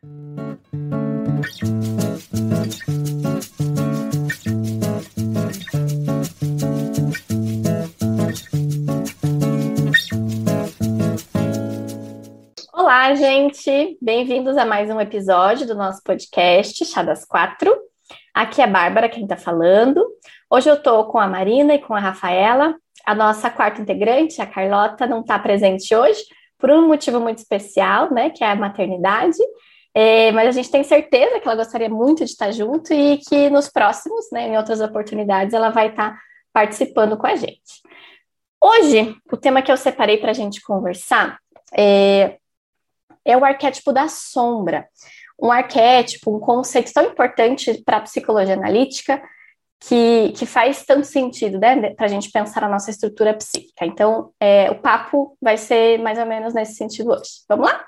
Olá, gente! Bem-vindos a mais um episódio do nosso podcast Chá das Quatro. Aqui é a Bárbara quem está falando. Hoje eu estou com a Marina e com a Rafaela. A nossa quarta integrante, a Carlota, não está presente hoje por um motivo muito especial, né? Que é a maternidade. É, mas a gente tem certeza que ela gostaria muito de estar junto e que nos próximos, né, em outras oportunidades, ela vai estar participando com a gente. Hoje, o tema que eu separei para a gente conversar é é o arquétipo da sombra. Um arquétipo, um conceito tão importante para a psicologia analítica que, que faz tanto sentido, né, para a gente pensar na nossa estrutura psíquica. Então, é, o papo vai ser mais ou menos nesse sentido hoje. Vamos lá?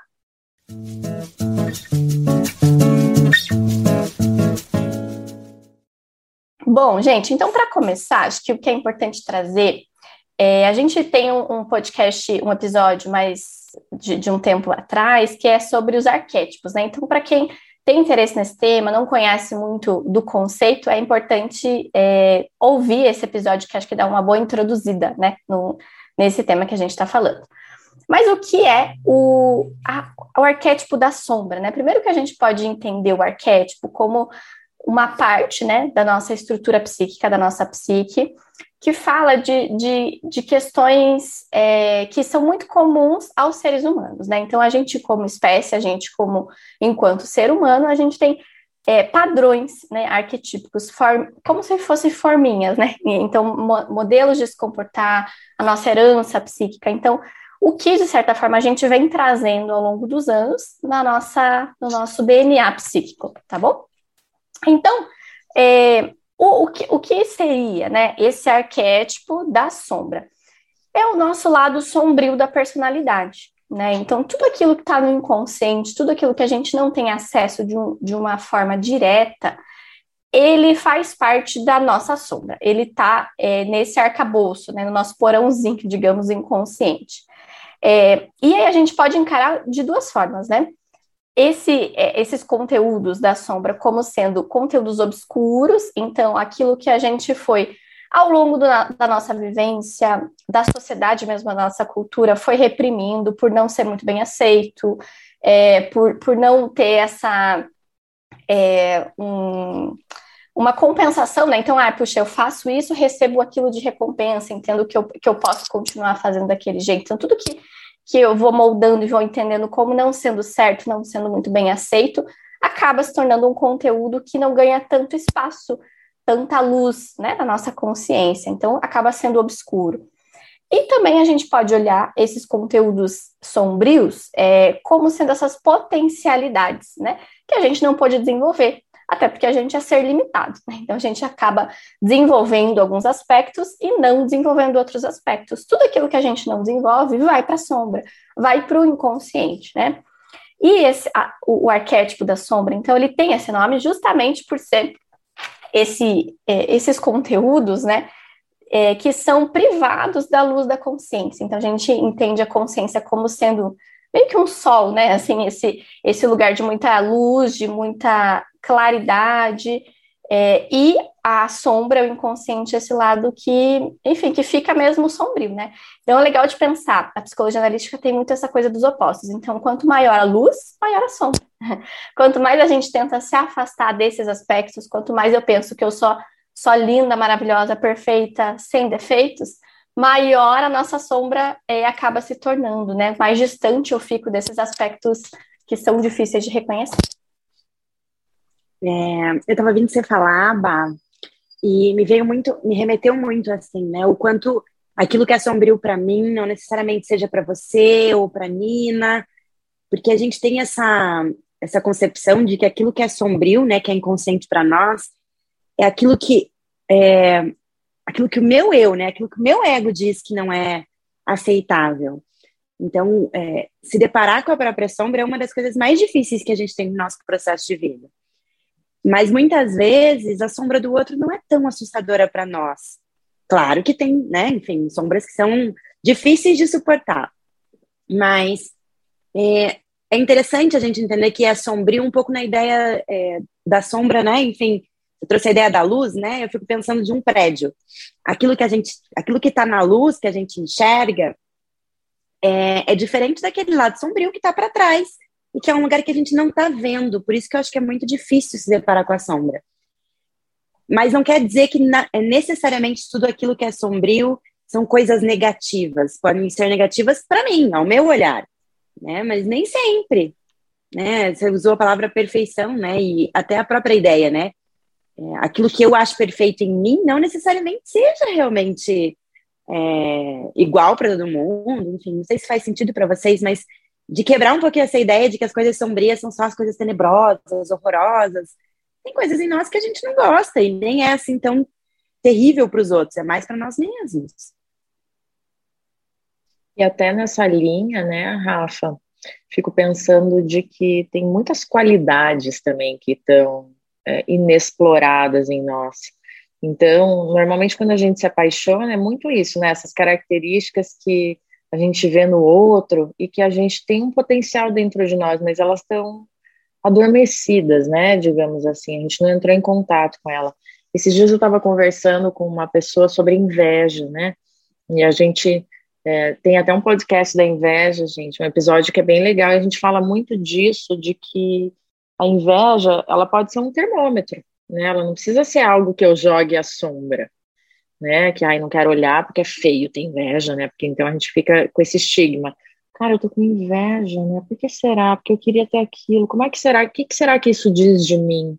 Bom, gente, então para começar, acho que o que é importante trazer é, a gente tem um, um, podcast, um episódio mais de, de, um tempo atrás, que é sobre os arquétipos, né? Então, para quem tem interesse nesse tema, não conhece muito do conceito, é importante é, ouvir esse episódio, que acho que dá uma boa introduzida, né, no, nesse tema que a gente está falando. Mas o que é o, a, o arquétipo da sombra, né? Primeiro que a gente pode entender o arquétipo como uma parte, né, da nossa estrutura psíquica, da nossa psique, que fala de, de, de questões é, que são muito comuns aos seres humanos, né? Então, a gente, como espécie, a gente, como enquanto ser humano, a gente tem é, padrões né, arquetípicos, form, como se fossem forminhas, né? Então, mo modelos de se comportar, a nossa herança psíquica. Então, o que, de certa forma, a gente vem trazendo ao longo dos anos na nossa, no nosso DNA psíquico, tá bom? Então, é, o, o, que, o que seria né, esse arquétipo da sombra? É o nosso lado sombrio da personalidade. Né? Então, tudo aquilo que está no inconsciente, tudo aquilo que a gente não tem acesso de, um, de uma forma direta, ele faz parte da nossa sombra. Ele está é, nesse arcabouço, né, no nosso porãozinho, digamos, inconsciente. É, e aí a gente pode encarar de duas formas, né? Esse, é, esses conteúdos da sombra como sendo conteúdos obscuros, então aquilo que a gente foi ao longo do, da nossa vivência, da sociedade mesmo, da nossa cultura, foi reprimindo por não ser muito bem aceito, é, por, por não ter essa é, um, uma compensação, né? Então, ah, puxa, eu faço isso, recebo aquilo de recompensa, entendo que eu, que eu posso continuar fazendo daquele jeito. Então, tudo que que eu vou moldando e vou entendendo como não sendo certo, não sendo muito bem aceito, acaba se tornando um conteúdo que não ganha tanto espaço, tanta luz, né, na nossa consciência. Então, acaba sendo obscuro. E também a gente pode olhar esses conteúdos sombrios é, como sendo essas potencialidades, né, que a gente não pode desenvolver até porque a gente é ser limitado, né? Então a gente acaba desenvolvendo alguns aspectos e não desenvolvendo outros aspectos. Tudo aquilo que a gente não desenvolve vai para a sombra, vai para o inconsciente, né? E esse, a, o, o, arquétipo da sombra, então, ele tem esse nome justamente por ser esse, é, esses conteúdos, né? É, que são privados da luz da consciência. Então, a gente entende a consciência como sendo meio que um sol, né? Assim, esse, esse lugar de muita luz, de muita claridade, é, e a sombra, o inconsciente, esse lado que, enfim, que fica mesmo sombrio, né? Então é legal de pensar, a psicologia analítica tem muito essa coisa dos opostos. Então, quanto maior a luz, maior a sombra. Quanto mais a gente tenta se afastar desses aspectos, quanto mais eu penso que eu sou só linda, maravilhosa, perfeita, sem defeitos, maior a nossa sombra é, acaba se tornando, né? Mais distante eu fico desses aspectos que são difíceis de reconhecer. É, eu estava vindo você falar, Bah, e me veio muito, me remeteu muito assim, né? O quanto aquilo que é sombrio para mim não necessariamente seja para você ou para Nina, porque a gente tem essa essa concepção de que aquilo que é sombrio, né, que é inconsciente para nós, é aquilo que é, aquilo que o meu eu, né, aquilo que o meu ego diz que não é aceitável. Então, é, se deparar com a própria sombra é uma das coisas mais difíceis que a gente tem no nosso processo de vida. Mas muitas vezes a sombra do outro não é tão assustadora para nós. Claro que tem, né, enfim, sombras que são difíceis de suportar. Mas é, é interessante a gente entender que é sombrio um pouco na ideia é, da sombra, né? Enfim, eu trouxe a ideia da luz, né? Eu fico pensando de um prédio. Aquilo que a gente, aquilo que está na luz, que a gente enxerga, é, é diferente daquele lado sombrio que está para trás e que é um lugar que a gente não está vendo. Por isso que eu acho que é muito difícil se deparar com a sombra. Mas não quer dizer que na, é necessariamente tudo aquilo que é sombrio são coisas negativas. Podem ser negativas para mim, ao meu olhar, né? Mas nem sempre. Né? Você usou a palavra perfeição, né? E até a própria ideia, né? É, aquilo que eu acho perfeito em mim não necessariamente seja realmente é, igual para todo mundo. Enfim, não sei se faz sentido para vocês, mas de quebrar um pouquinho essa ideia de que as coisas sombrias são só as coisas tenebrosas, horrorosas. Tem coisas em nós que a gente não gosta e nem é assim tão terrível para os outros, é mais para nós mesmos. E até nessa linha, né, Rafa, fico pensando de que tem muitas qualidades também que estão é, inexploradas em nós. Então, normalmente quando a gente se apaixona, é muito isso, né? Essas características que a gente vê no outro e que a gente tem um potencial dentro de nós, mas elas estão adormecidas, né? Digamos assim, a gente não entrou em contato com ela. Esses dias eu estava conversando com uma pessoa sobre inveja, né? E a gente é, tem até um podcast da inveja, gente, um episódio que é bem legal. A gente fala muito disso, de que a inveja ela pode ser um termômetro, né? Ela não precisa ser algo que eu jogue à sombra né? Que ai, não quero olhar porque é feio, tem inveja, né? Porque então a gente fica com esse estigma. Cara, eu tô com inveja, né? Por que será? Porque eu queria ter aquilo. Como é que será? O que, que será que isso diz de mim?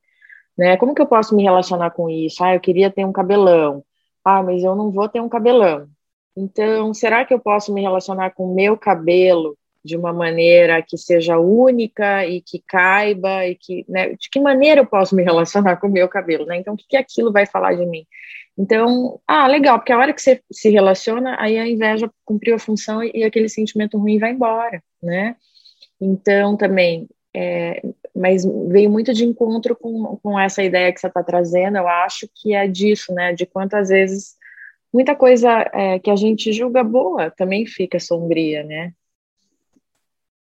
Né? Como que eu posso me relacionar com isso? Ah, eu queria ter um cabelão. Ah, mas eu não vou ter um cabelão. Então, será que eu posso me relacionar com o meu cabelo de uma maneira que seja única e que caiba e que, né, de que maneira eu posso me relacionar com o meu cabelo, né? Então, o que, que aquilo vai falar de mim? Então, ah, legal, porque a hora que você se relaciona, aí a inveja cumpriu a função e, e aquele sentimento ruim vai embora, né? Então, também, é, mas veio muito de encontro com, com essa ideia que você está trazendo, eu acho que é disso, né? De quantas vezes muita coisa é, que a gente julga boa também fica sombria, né?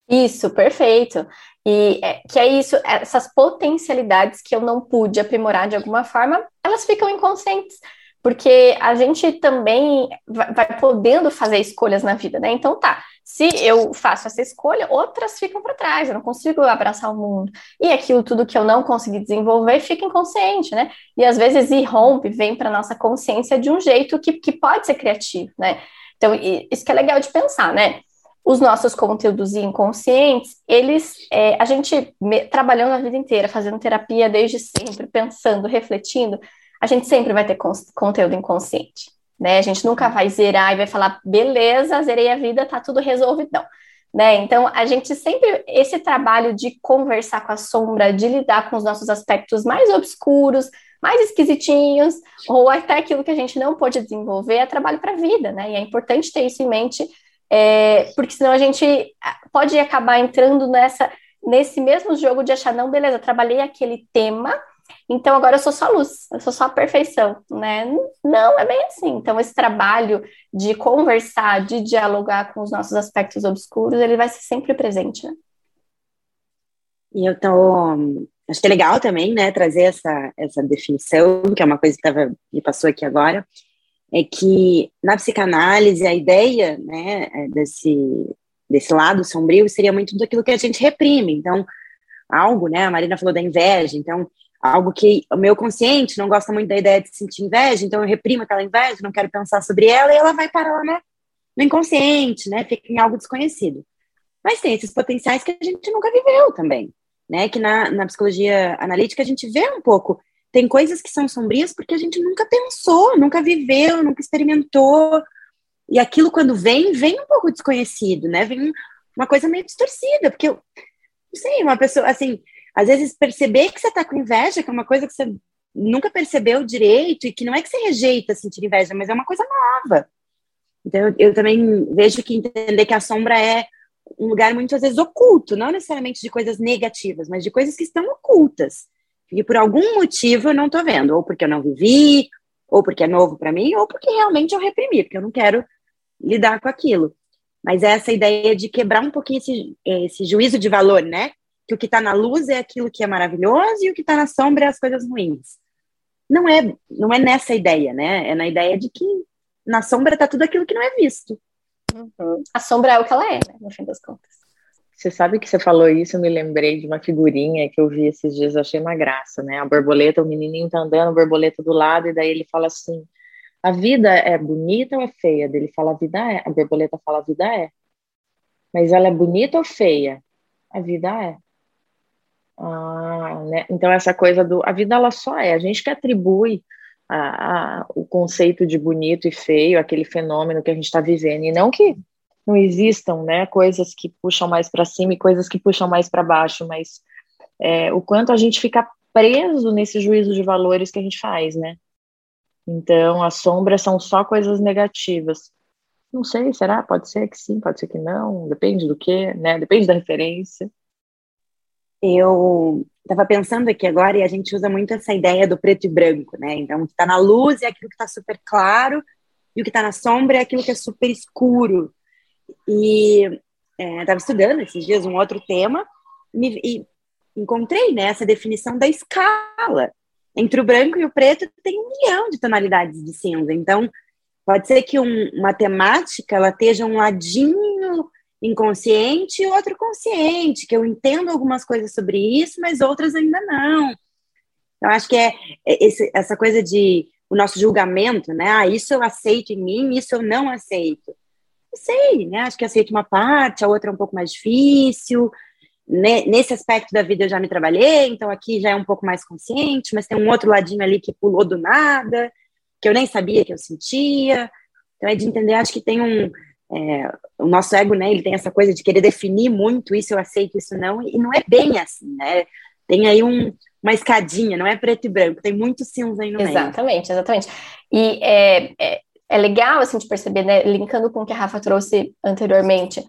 Isso, perfeito. E é, que é isso, essas potencialidades que eu não pude aprimorar de alguma forma, elas ficam inconscientes, porque a gente também vai, vai podendo fazer escolhas na vida, né? Então tá, se eu faço essa escolha, outras ficam para trás, eu não consigo abraçar o mundo. E aquilo tudo que eu não consegui desenvolver fica inconsciente, né? E às vezes irrompe, vem para nossa consciência de um jeito que, que pode ser criativo, né? Então, isso que é legal de pensar, né? Os nossos conteúdos inconscientes, eles, é, a gente me, trabalhando a vida inteira, fazendo terapia desde sempre, pensando, refletindo, a gente sempre vai ter conteúdo inconsciente, né? A gente nunca vai zerar e vai falar, beleza, zerei a vida, tá tudo resolvidão, né? Então, a gente sempre, esse trabalho de conversar com a sombra, de lidar com os nossos aspectos mais obscuros, mais esquisitinhos, ou até aquilo que a gente não pôde desenvolver, é trabalho para a vida, né? E é importante ter isso em mente é, porque senão a gente ah, pode acabar entrando nessa, nesse mesmo jogo de achar, não, beleza, trabalhei aquele tema, então agora eu sou só luz, eu sou só a perfeição, né? Não, é bem assim. Então, esse trabalho de conversar, de dialogar com os nossos aspectos obscuros, ele vai ser sempre presente, né? E eu tô. Acho que é legal também, né, trazer essa, essa definição, que é uma coisa que tava, me passou aqui agora, é que na psicanálise a ideia né, é desse, desse lado sombrio seria muito daquilo que a gente reprime. Então, algo, né? A Marina falou da inveja, então algo que o meu consciente não gosta muito da ideia de sentir inveja, então eu reprimo aquela inveja, não quero pensar sobre ela e ela vai parar né, no inconsciente, né? Fica em algo desconhecido. Mas tem esses potenciais que a gente nunca viveu também, né? Que na, na psicologia analítica a gente vê um pouco tem coisas que são sombrias porque a gente nunca pensou, nunca viveu, nunca experimentou. E aquilo, quando vem, vem um pouco desconhecido, né? Vem uma coisa meio distorcida, porque eu não sei, uma pessoa, assim, às vezes perceber que você tá com inveja, que é uma coisa que você nunca percebeu direito, e que não é que você rejeita sentir inveja, mas é uma coisa nova. Então, eu, eu também vejo que entender que a sombra é um lugar muitas vezes oculto, não necessariamente de coisas negativas, mas de coisas que estão ocultas e por algum motivo eu não estou vendo, ou porque eu não vivi, ou porque é novo para mim, ou porque realmente eu reprimi, porque eu não quero lidar com aquilo. mas é essa ideia de quebrar um pouquinho esse, esse juízo de valor, né? Que o que está na luz é aquilo que é maravilhoso e o que está na sombra é as coisas ruins. Não é, não é nessa ideia, né? É na ideia de que na sombra está tudo aquilo que não é visto. Uhum. A sombra é o que ela é, né? no fim das contas. Você sabe que você falou isso, eu me lembrei de uma figurinha que eu vi esses dias, eu achei uma graça, né? A borboleta, o menininho tá andando, a borboleta do lado, e daí ele fala assim: a vida é bonita ou é feia? Ele fala: a vida é. A borboleta fala: a vida é. Mas ela é bonita ou feia? A vida é. Ah, né? Então, essa coisa do. A vida ela só é. A gente que atribui a, a, o conceito de bonito e feio, aquele fenômeno que a gente está vivendo, e não que não existam, né, coisas que puxam mais para cima e coisas que puxam mais para baixo, mas é, o quanto a gente fica preso nesse juízo de valores que a gente faz, né? Então, as sombras são só coisas negativas. Não sei, será? Pode ser que sim, pode ser que não, depende do que, né? Depende da referência. Eu estava pensando aqui agora e a gente usa muito essa ideia do preto e branco, né? Então, o que está na luz é aquilo que está super claro e o que está na sombra é aquilo que é super escuro. E estava é, estudando esses dias um outro tema me, e encontrei né, essa definição da escala. Entre o branco e o preto tem um milhão de tonalidades de cinza. Então, pode ser que um, uma temática ela esteja um ladinho inconsciente e outro consciente, que eu entendo algumas coisas sobre isso, mas outras ainda não. Eu acho que é, é esse, essa coisa de o nosso julgamento, né? Ah, isso eu aceito em mim, isso eu não aceito sei, né? Acho que aceito uma parte, a outra é um pouco mais difícil. Nesse aspecto da vida eu já me trabalhei, então aqui já é um pouco mais consciente, mas tem um outro ladinho ali que pulou do nada, que eu nem sabia que eu sentia. Então é de entender, acho que tem um. É, o nosso ego, né? Ele tem essa coisa de querer definir muito isso, eu aceito, isso não, e não é bem assim, né? Tem aí um, uma escadinha, não é preto e branco, tem muito cinza aí no exatamente, meio. Exatamente, exatamente. E é, é, é legal assim de perceber, né, linkando com o que a Rafa trouxe anteriormente,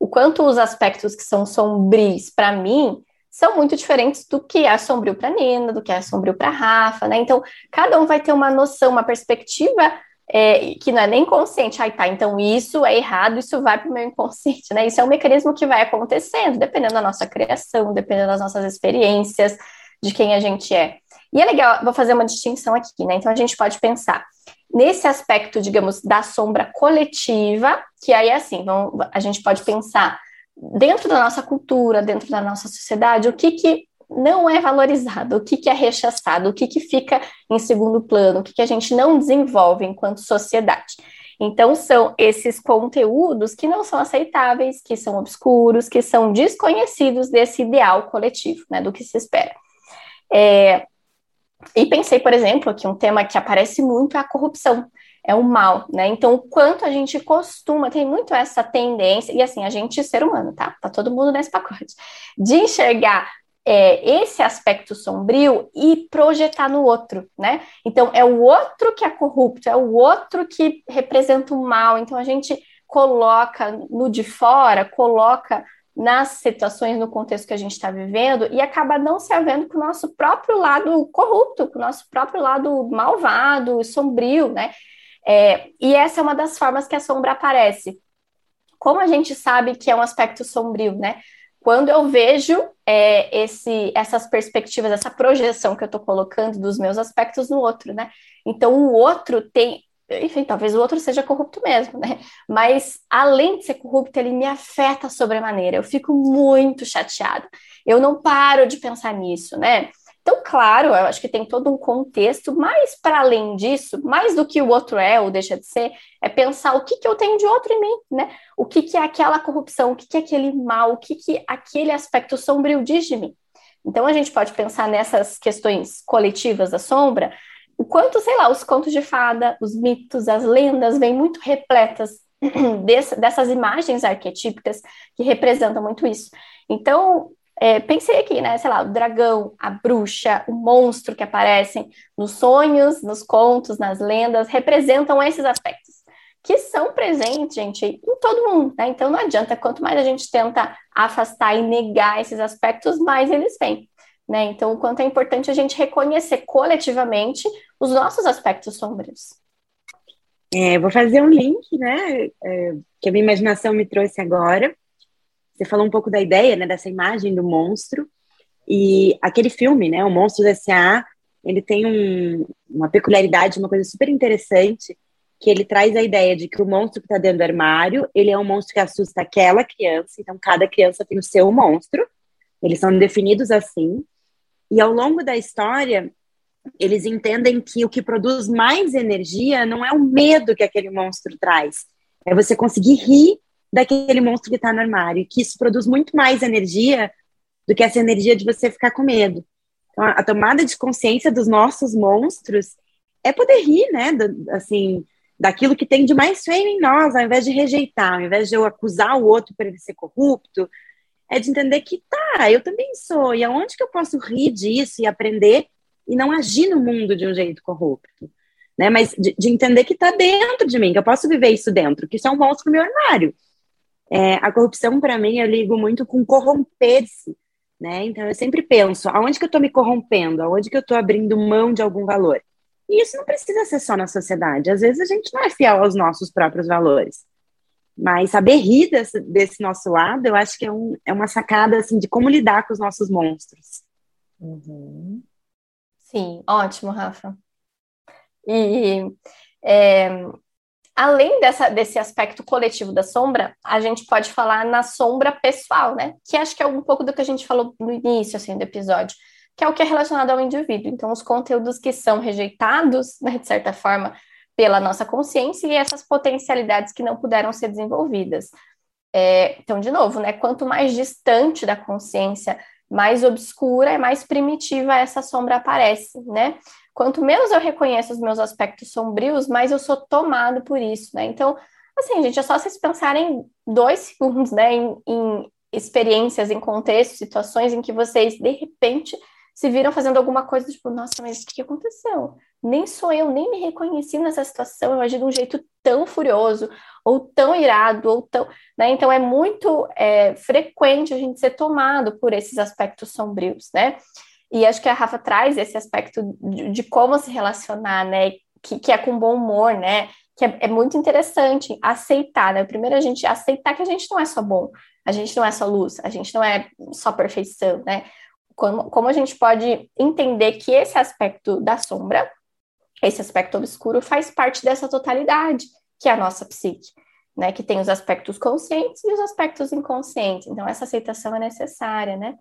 o quanto os aspectos que são sombrios para mim são muito diferentes do que é sombrio para Nina, do que é sombrio para Rafa, né? Então, cada um vai ter uma noção, uma perspectiva é, que não é nem consciente. Ai, tá, então isso é errado, isso vai para o meu inconsciente, né? Isso é um mecanismo que vai acontecendo, dependendo da nossa criação, dependendo das nossas experiências, de quem a gente é. E é legal, vou fazer uma distinção aqui, né? Então, a gente pode pensar nesse aspecto, digamos, da sombra coletiva, que aí é assim, vamos, a gente pode pensar dentro da nossa cultura, dentro da nossa sociedade, o que que não é valorizado, o que que é rechaçado, o que que fica em segundo plano, o que que a gente não desenvolve enquanto sociedade. Então, são esses conteúdos que não são aceitáveis, que são obscuros, que são desconhecidos desse ideal coletivo, né, do que se espera. É, e pensei, por exemplo, que um tema que aparece muito é a corrupção, é o mal, né? Então, o quanto a gente costuma, tem muito essa tendência, e assim, a gente, ser humano, tá? Tá todo mundo nesse pacote, de enxergar é, esse aspecto sombrio e projetar no outro, né? Então, é o outro que é corrupto, é o outro que representa o mal. Então, a gente coloca no de fora, coloca nas situações, no contexto que a gente está vivendo, e acaba não se havendo com o nosso próprio lado corrupto, com o nosso próprio lado malvado, sombrio, né? É, e essa é uma das formas que a sombra aparece. Como a gente sabe que é um aspecto sombrio, né? Quando eu vejo é, esse, essas perspectivas, essa projeção que eu estou colocando dos meus aspectos no outro, né? Então, o outro tem enfim, talvez o outro seja corrupto mesmo, né? Mas além de ser corrupto, ele me afeta sobremaneira. Eu fico muito chateada. Eu não paro de pensar nisso, né? Então, claro, eu acho que tem todo um contexto, mas para além disso, mais do que o outro é ou deixa de ser, é pensar o que, que eu tenho de outro em mim, né? O que, que é aquela corrupção, o que, que é aquele mal, o que, que aquele aspecto sombrio diz de mim. Então, a gente pode pensar nessas questões coletivas da sombra, o quanto, sei lá, os contos de fada, os mitos, as lendas vêm muito repletas dessas imagens arquetípicas que representam muito isso. Então, é, pensei aqui, né, sei lá, o dragão, a bruxa, o monstro que aparecem nos sonhos, nos contos, nas lendas, representam esses aspectos que são presentes, gente, em todo mundo, né? Então não adianta, quanto mais a gente tenta afastar e negar esses aspectos, mais eles vêm. Né? Então, o quanto é importante a gente reconhecer coletivamente os nossos aspectos sombrios. É, vou fazer um link, né? É, que a minha imaginação me trouxe agora. Você falou um pouco da ideia, né, dessa imagem do monstro. E aquele filme, né, o Monstros S.A., ele tem um, uma peculiaridade, uma coisa super interessante, que ele traz a ideia de que o monstro que está dentro do armário, ele é um monstro que assusta aquela criança, então cada criança tem o seu monstro, eles são definidos assim, e ao longo da história, eles entendem que o que produz mais energia não é o medo que aquele monstro traz, é você conseguir rir daquele monstro que está no armário, que isso produz muito mais energia do que essa energia de você ficar com medo. Então, a tomada de consciência dos nossos monstros é poder rir, né? assim, daquilo que tem de mais feio em nós, ao invés de rejeitar, ao invés de eu acusar o outro por ele ser corrupto, é de entender que tá, eu também sou, e aonde que eu posso rir disso e aprender e não agir no mundo de um jeito corrupto, né? Mas de, de entender que tá dentro de mim, que eu posso viver isso dentro, que isso é um monstro no meu armário. É, a corrupção, para mim, eu ligo muito com corromper-se, né? Então, eu sempre penso, aonde que eu estou me corrompendo? Aonde que eu estou abrindo mão de algum valor? E isso não precisa ser só na sociedade. Às vezes a gente não é fiel aos nossos próprios valores. Mas saber rir desse, desse nosso lado, eu acho que é, um, é, uma sacada assim, de como lidar com os nossos monstros. Uhum. Sim, ótimo, Rafa. E é, além dessa, desse aspecto coletivo da sombra, a gente pode falar na sombra pessoal, né? Que acho que é um pouco do que a gente falou no início assim, do episódio que é o que é relacionado ao indivíduo. Então, os conteúdos que são rejeitados, né, de certa forma, pela nossa consciência e essas potencialidades que não puderam ser desenvolvidas. É, então, de novo, né, quanto mais distante da consciência, mais obscura e mais primitiva essa sombra aparece, né? Quanto menos eu reconheço os meus aspectos sombrios, mais eu sou tomado por isso, né? Então, assim, gente, é só vocês pensarem dois segundos, né, em, em experiências, em contextos, situações em que vocês, de repente, se viram fazendo alguma coisa, tipo, nossa, mas o que aconteceu? Nem sou eu, nem me reconheci nessa situação, eu agi de um jeito tão furioso, ou tão irado, ou tão. Né? Então é muito é, frequente a gente ser tomado por esses aspectos sombrios, né? E acho que a Rafa traz esse aspecto de, de como se relacionar, né? Que, que, é com bom humor, né? Que é, é muito interessante aceitar, né? Primeiro a gente aceitar que a gente não é só bom, a gente não é só luz, a gente não é só perfeição, né? como, como a gente pode entender que esse aspecto da sombra, esse aspecto obscuro, faz parte dessa totalidade, que é a nossa psique, né? Que tem os aspectos conscientes e os aspectos inconscientes. Então, essa aceitação é necessária, né?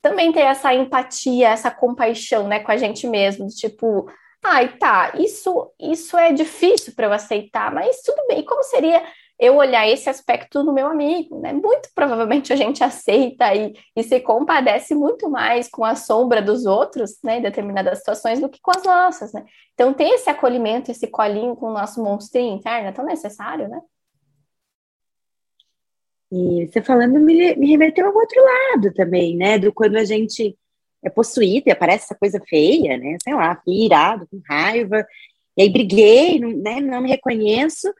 Também ter essa empatia, essa compaixão, né, com a gente mesmo, de tipo, ai, tá, isso, isso é difícil para eu aceitar, mas tudo bem. E como seria eu olhar esse aspecto no meu amigo, né? Muito provavelmente a gente aceita e, e se compadece muito mais com a sombra dos outros, né, em determinadas situações, do que com as nossas, né? Então, ter esse acolhimento, esse colinho com o nosso monstrinho interno é tão necessário, né? E você falando me, me remeteu ao outro lado também, né? Do quando a gente é possuído e aparece essa coisa feia, né? Sei lá, irado, com raiva, e aí briguei, né, não me reconheço,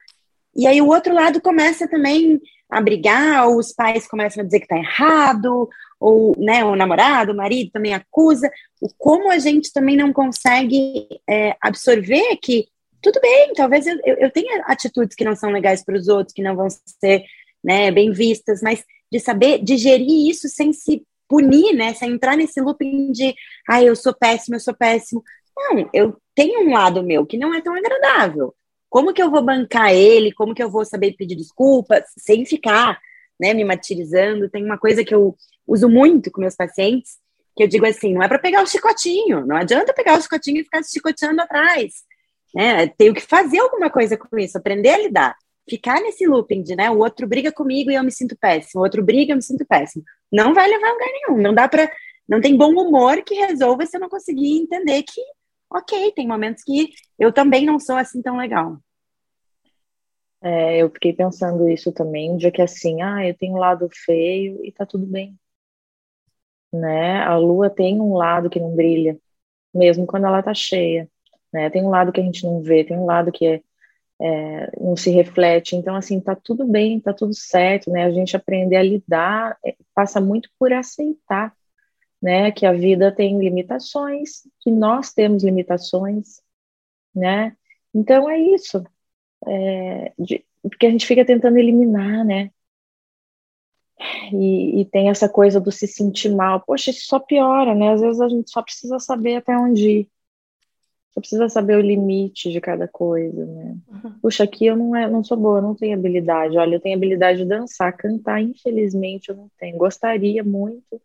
e aí o outro lado começa também a brigar, ou os pais começam a dizer que está errado, ou né, o namorado, o marido também acusa. O como a gente também não consegue é, absorver que tudo bem, talvez eu, eu tenha atitudes que não são legais para os outros, que não vão ser né, bem vistas, mas de saber digerir isso sem se punir, né, sem entrar nesse looping de, ah, eu sou péssimo, eu sou péssimo. Não, eu tenho um lado meu que não é tão agradável. Como que eu vou bancar ele? Como que eu vou saber pedir desculpas sem ficar, né, me martirizando? Tem uma coisa que eu uso muito com meus pacientes, que eu digo assim, não é para pegar o chicotinho, não adianta pegar o chicotinho e ficar se chicoteando atrás, né? Tenho que fazer alguma coisa com isso, aprender a lidar. Ficar nesse looping de, né, o outro briga comigo e eu me sinto péssimo, o outro briga e eu me sinto péssimo. Não vai levar a lugar nenhum, não dá para não tem bom humor que resolva se eu não conseguir entender que ok, tem momentos que eu também não sou assim tão legal. É, eu fiquei pensando isso também, de que assim, ah, eu tenho um lado feio e tá tudo bem. Né? A lua tem um lado que não brilha, mesmo quando ela tá cheia. Né? Tem um lado que a gente não vê, tem um lado que é, é, não se reflete. Então, assim, tá tudo bem, tá tudo certo, né? A gente aprender a lidar é, passa muito por aceitar né, que a vida tem limitações, que nós temos limitações, né? Então é isso, é, de porque a gente fica tentando eliminar, né? E, e, tem essa coisa do se sentir mal. Poxa, isso só piora, né? Às vezes a gente só precisa saber até onde ir. Só precisa saber o limite de cada coisa, né? Uhum. Puxa, aqui eu não, é, não sou boa, eu não tenho habilidade. Olha, eu tenho habilidade de dançar, cantar, infelizmente eu não tenho. Gostaria muito,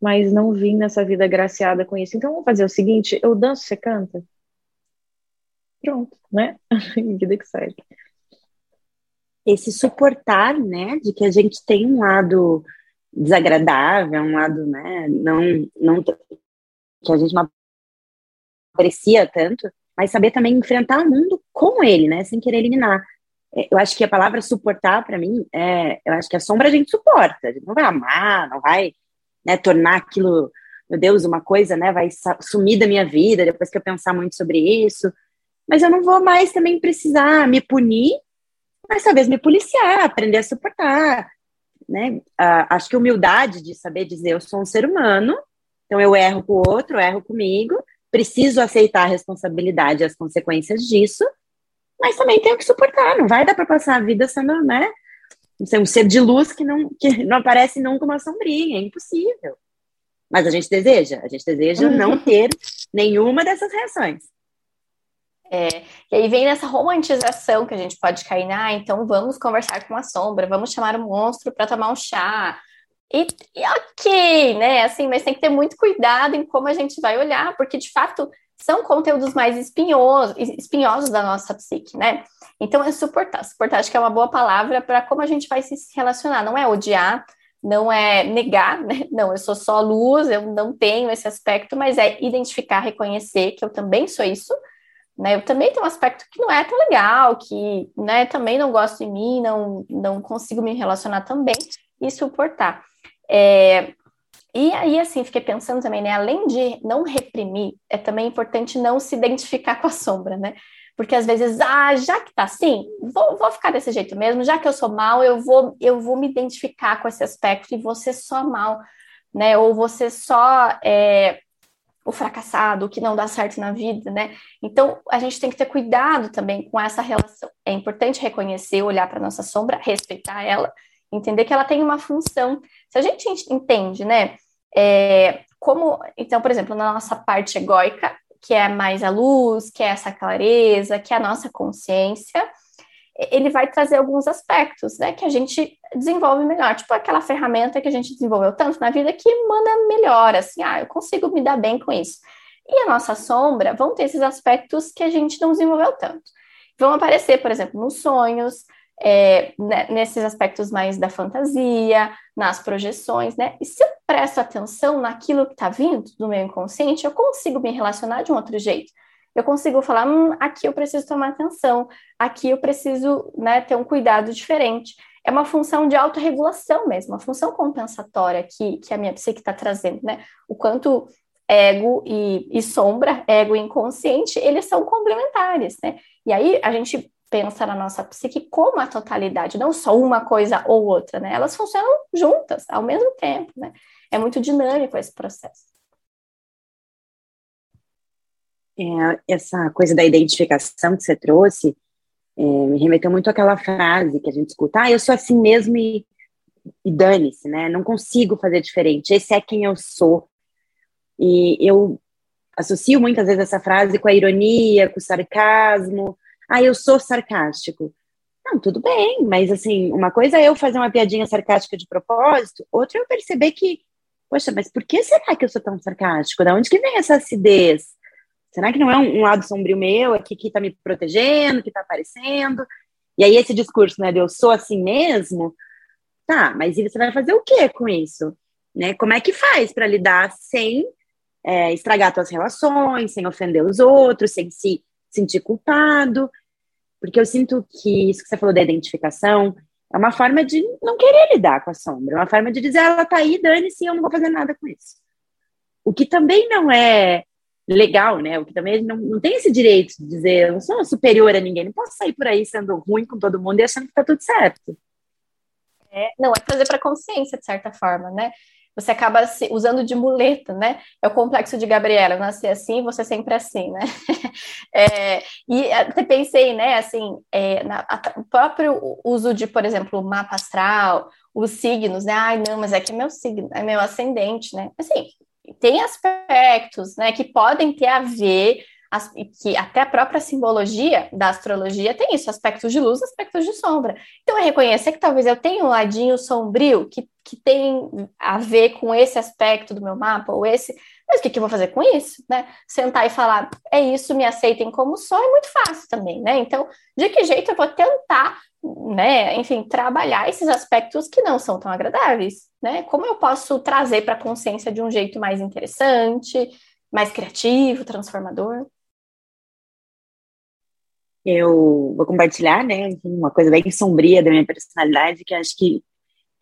mas não vim nessa vida graciada com isso. Então vamos fazer o seguinte: eu danço, você canta? Pronto, né? vida que segue esse suportar, né, de que a gente tem um lado desagradável, um lado, né, não, não que a gente não aprecia tanto, mas saber também enfrentar o mundo com ele, né, sem querer eliminar. É, eu acho que a palavra suportar para mim é, eu acho que a sombra a gente suporta, a gente não vai amar, não vai, né, tornar aquilo, meu Deus, uma coisa, né, vai sumir da minha vida depois que eu pensar muito sobre isso. Mas eu não vou mais também precisar me punir mas talvez me policiar, aprender a suportar, né? Acho que humildade de saber dizer eu sou um ser humano, então eu erro com o outro, erro comigo, preciso aceitar a responsabilidade e as consequências disso, mas também tenho que suportar, não vai dar para passar a vida sendo, né? Ser um ser de luz que não, que não aparece nunca uma sombrinha, é impossível. Mas a gente deseja, a gente deseja uhum. não ter nenhuma dessas reações. É, e aí vem nessa romantização que a gente pode cair, ah, então vamos conversar com a sombra, vamos chamar o monstro para tomar um chá. E, e, ok, né? Assim, mas tem que ter muito cuidado em como a gente vai olhar, porque de fato são conteúdos mais espinhosos, espinhosos da nossa psique, né? Então é suportar. Suportar acho que é uma boa palavra para como a gente vai se relacionar. Não é odiar, não é negar, né? Não, eu sou só luz, eu não tenho esse aspecto, mas é identificar, reconhecer que eu também sou isso né? Eu também tenho um aspecto que não é tão legal, que né, também não gosto de mim, não, não consigo me relacionar também e suportar. É, e aí, assim, fiquei pensando também, né? Além de não reprimir, é também importante não se identificar com a sombra, né? Porque às vezes, ah, já que tá assim, vou, vou ficar desse jeito mesmo, já que eu sou mal, eu vou, eu vou me identificar com esse aspecto e você só mal, né? Ou você só é, o fracassado, o que não dá certo na vida, né? Então, a gente tem que ter cuidado também com essa relação. É importante reconhecer, olhar para nossa sombra, respeitar ela, entender que ela tem uma função. Se a gente entende, né, é, como, então, por exemplo, na nossa parte egóica, que é mais a luz, que é essa clareza, que é a nossa consciência, ele vai trazer alguns aspectos, né, que a gente desenvolve melhor, tipo aquela ferramenta que a gente desenvolveu tanto na vida que manda melhor, assim, ah, eu consigo me dar bem com isso. E a nossa sombra vão ter esses aspectos que a gente não desenvolveu tanto. Vão aparecer, por exemplo, nos sonhos, é, né, nesses aspectos mais da fantasia, nas projeções, né? E se eu presto atenção naquilo que está vindo do meu inconsciente, eu consigo me relacionar de um outro jeito eu consigo falar, hum, aqui eu preciso tomar atenção, aqui eu preciso né, ter um cuidado diferente. É uma função de autorregulação mesmo, uma função compensatória que, que a minha psique está trazendo, né? O quanto ego e, e sombra, ego e inconsciente, eles são complementares, né? E aí a gente pensa na nossa psique como a totalidade, não só uma coisa ou outra, né? Elas funcionam juntas, ao mesmo tempo, né? É muito dinâmico esse processo. É, essa coisa da identificação que você trouxe é, me remeteu muito àquela frase que a gente escuta: ah, eu sou assim mesmo e, e dane-se, né? Não consigo fazer diferente, esse é quem eu sou. E eu associo muitas vezes essa frase com a ironia, com o sarcasmo. Ah, eu sou sarcástico. Não, tudo bem, mas assim, uma coisa é eu fazer uma piadinha sarcástica de propósito, outra é eu perceber que, poxa, mas por que será que eu sou tão sarcástico? Da onde que vem essa acidez? Será que não é um, um lado sombrio meu aqui que está me protegendo, que está aparecendo? E aí esse discurso, né, de eu sou assim mesmo, tá, mas e você vai fazer o que com isso? Né? Como é que faz para lidar sem é, estragar suas relações, sem ofender os outros, sem se sentir culpado? Porque eu sinto que isso que você falou da identificação é uma forma de não querer lidar com a sombra, é uma forma de dizer, ah, ela tá aí, dane-se, eu não vou fazer nada com isso. O que também não é legal, né? O que também não, não tem esse direito de dizer, eu não sou superior a ninguém, não posso sair por aí sendo ruim com todo mundo e achando que tá tudo certo. É, não, é fazer para consciência, de certa forma, né? Você acaba usando de muleta, né? É o complexo de Gabriela, eu nasci assim, você sempre assim, né? é, e até pensei, né, assim, é, na, a, o próprio uso de, por exemplo, o mapa astral, os signos, né? Ai, não, mas é que é meu signo, é meu ascendente, né? Assim, tem aspectos, né, que podem ter a ver as, que até a própria simbologia da astrologia tem isso, aspectos de luz, aspectos de sombra. Então, é reconhecer que talvez eu tenha um ladinho sombrio que, que tem a ver com esse aspecto do meu mapa, ou esse, mas o que, que eu vou fazer com isso, né? Sentar e falar, é isso, me aceitem como sou, é muito fácil também, né? Então, de que jeito eu vou tentar, né, enfim, trabalhar esses aspectos que não são tão agradáveis, né? Como eu posso trazer para a consciência de um jeito mais interessante, mais criativo, transformador? Eu vou compartilhar, né, uma coisa bem sombria da minha personalidade, que acho que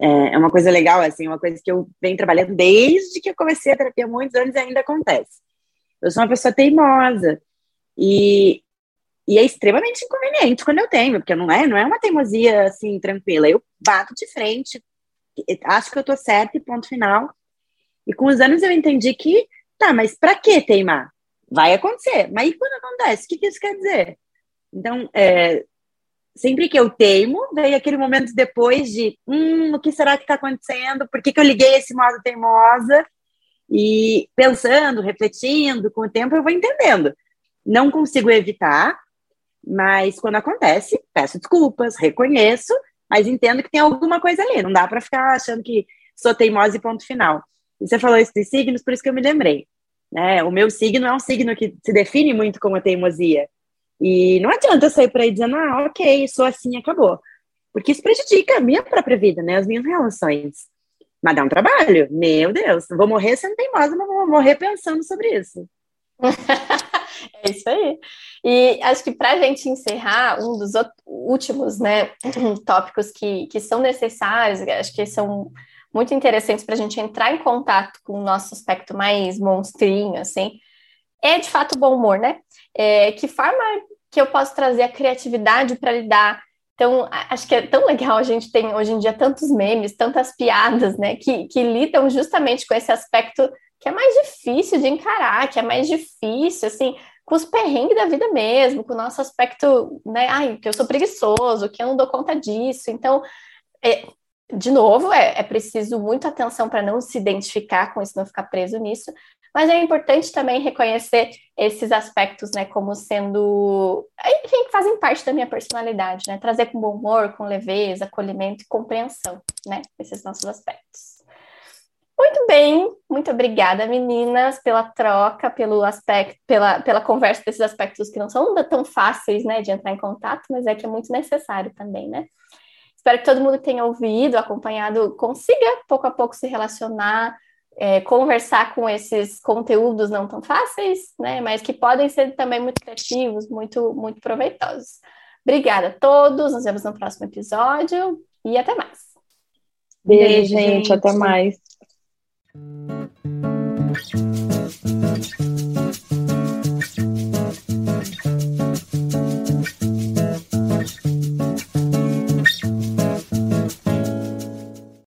é, é uma coisa legal, assim, uma coisa que eu venho trabalhando desde que eu comecei a terapia muitos anos e ainda acontece. Eu sou uma pessoa teimosa e, e é extremamente inconveniente quando eu tenho, porque não é, não é uma teimosia, assim, tranquila. Eu bato de frente, acho que eu tô certa e ponto final. E com os anos eu entendi que, tá, mas para que teimar? Vai acontecer. Mas e quando acontece? O que, que isso quer dizer? Então, é, sempre que eu teimo, vem aquele momento depois de, hum, o que será que está acontecendo? Por que, que eu liguei esse modo teimosa? E pensando, refletindo, com o tempo eu vou entendendo. Não consigo evitar, mas quando acontece, peço desculpas, reconheço, mas entendo que tem alguma coisa ali. Não dá para ficar achando que sou teimosa e ponto final. E você falou isso dos signos, por isso que eu me lembrei. Né? O meu signo é um signo que se define muito como a teimosia. E não adianta eu sair por aí dizendo, ah, ok, sou assim, acabou. Porque isso prejudica a minha própria vida, né? As minhas relações. Mas dá um trabalho. Meu Deus, vou morrer sendo teimosa, mas vou morrer pensando sobre isso. é isso aí. E acho que para a gente encerrar, um dos últimos né, tópicos que, que são necessários, acho que são muito interessantes para a gente entrar em contato com o nosso aspecto mais monstrinho, assim, é de fato o bom humor, né? É, que forma que eu posso trazer a criatividade para lidar? Então, acho que é tão legal a gente tem hoje em dia tantos memes, tantas piadas, né, que, que lidam justamente com esse aspecto que é mais difícil de encarar, que é mais difícil, assim, com os perrengues da vida mesmo, com o nosso aspecto, né, ai, que eu sou preguiçoso, que eu não dou conta disso. Então, é, de novo, é, é preciso muita atenção para não se identificar com isso, não ficar preso nisso, mas é importante também reconhecer esses aspectos, né, como sendo, enfim, que fazem parte da minha personalidade, né, trazer com bom humor, com leveza, acolhimento e compreensão, né, esses nossos aspectos. Muito bem, muito obrigada, meninas, pela troca, pelo aspecto, pela, pela conversa desses aspectos que não são tão fáceis, né, de entrar em contato, mas é que é muito necessário também, né. Espero que todo mundo tenha ouvido, acompanhado, consiga pouco a pouco se relacionar é, conversar com esses conteúdos não tão fáceis, né? Mas que podem ser também muito criativos, muito, muito proveitosos. Obrigada a todos, nos vemos no próximo episódio e até mais. Beijo, Beijo gente, gente, até mais.